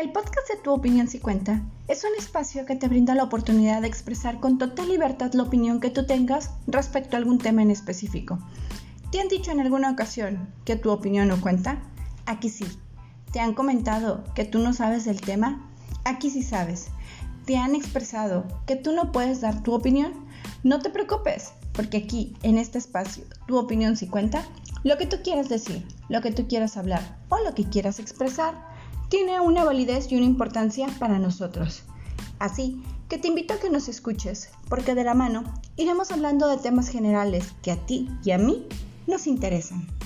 El podcast de Tu Opinión Si Cuenta es un espacio que te brinda la oportunidad de expresar con total libertad la opinión que tú tengas respecto a algún tema en específico. ¿Te han dicho en alguna ocasión que tu opinión no cuenta? Aquí sí. ¿Te han comentado que tú no sabes del tema? Aquí sí sabes. ¿Te han expresado que tú no puedes dar tu opinión? No te preocupes, porque aquí, en este espacio, tu opinión sí cuenta. Lo que tú quieras decir, lo que tú quieras hablar o lo que quieras expresar tiene una validez y una importancia para nosotros. Así que te invito a que nos escuches, porque de la mano iremos hablando de temas generales que a ti y a mí nos interesan.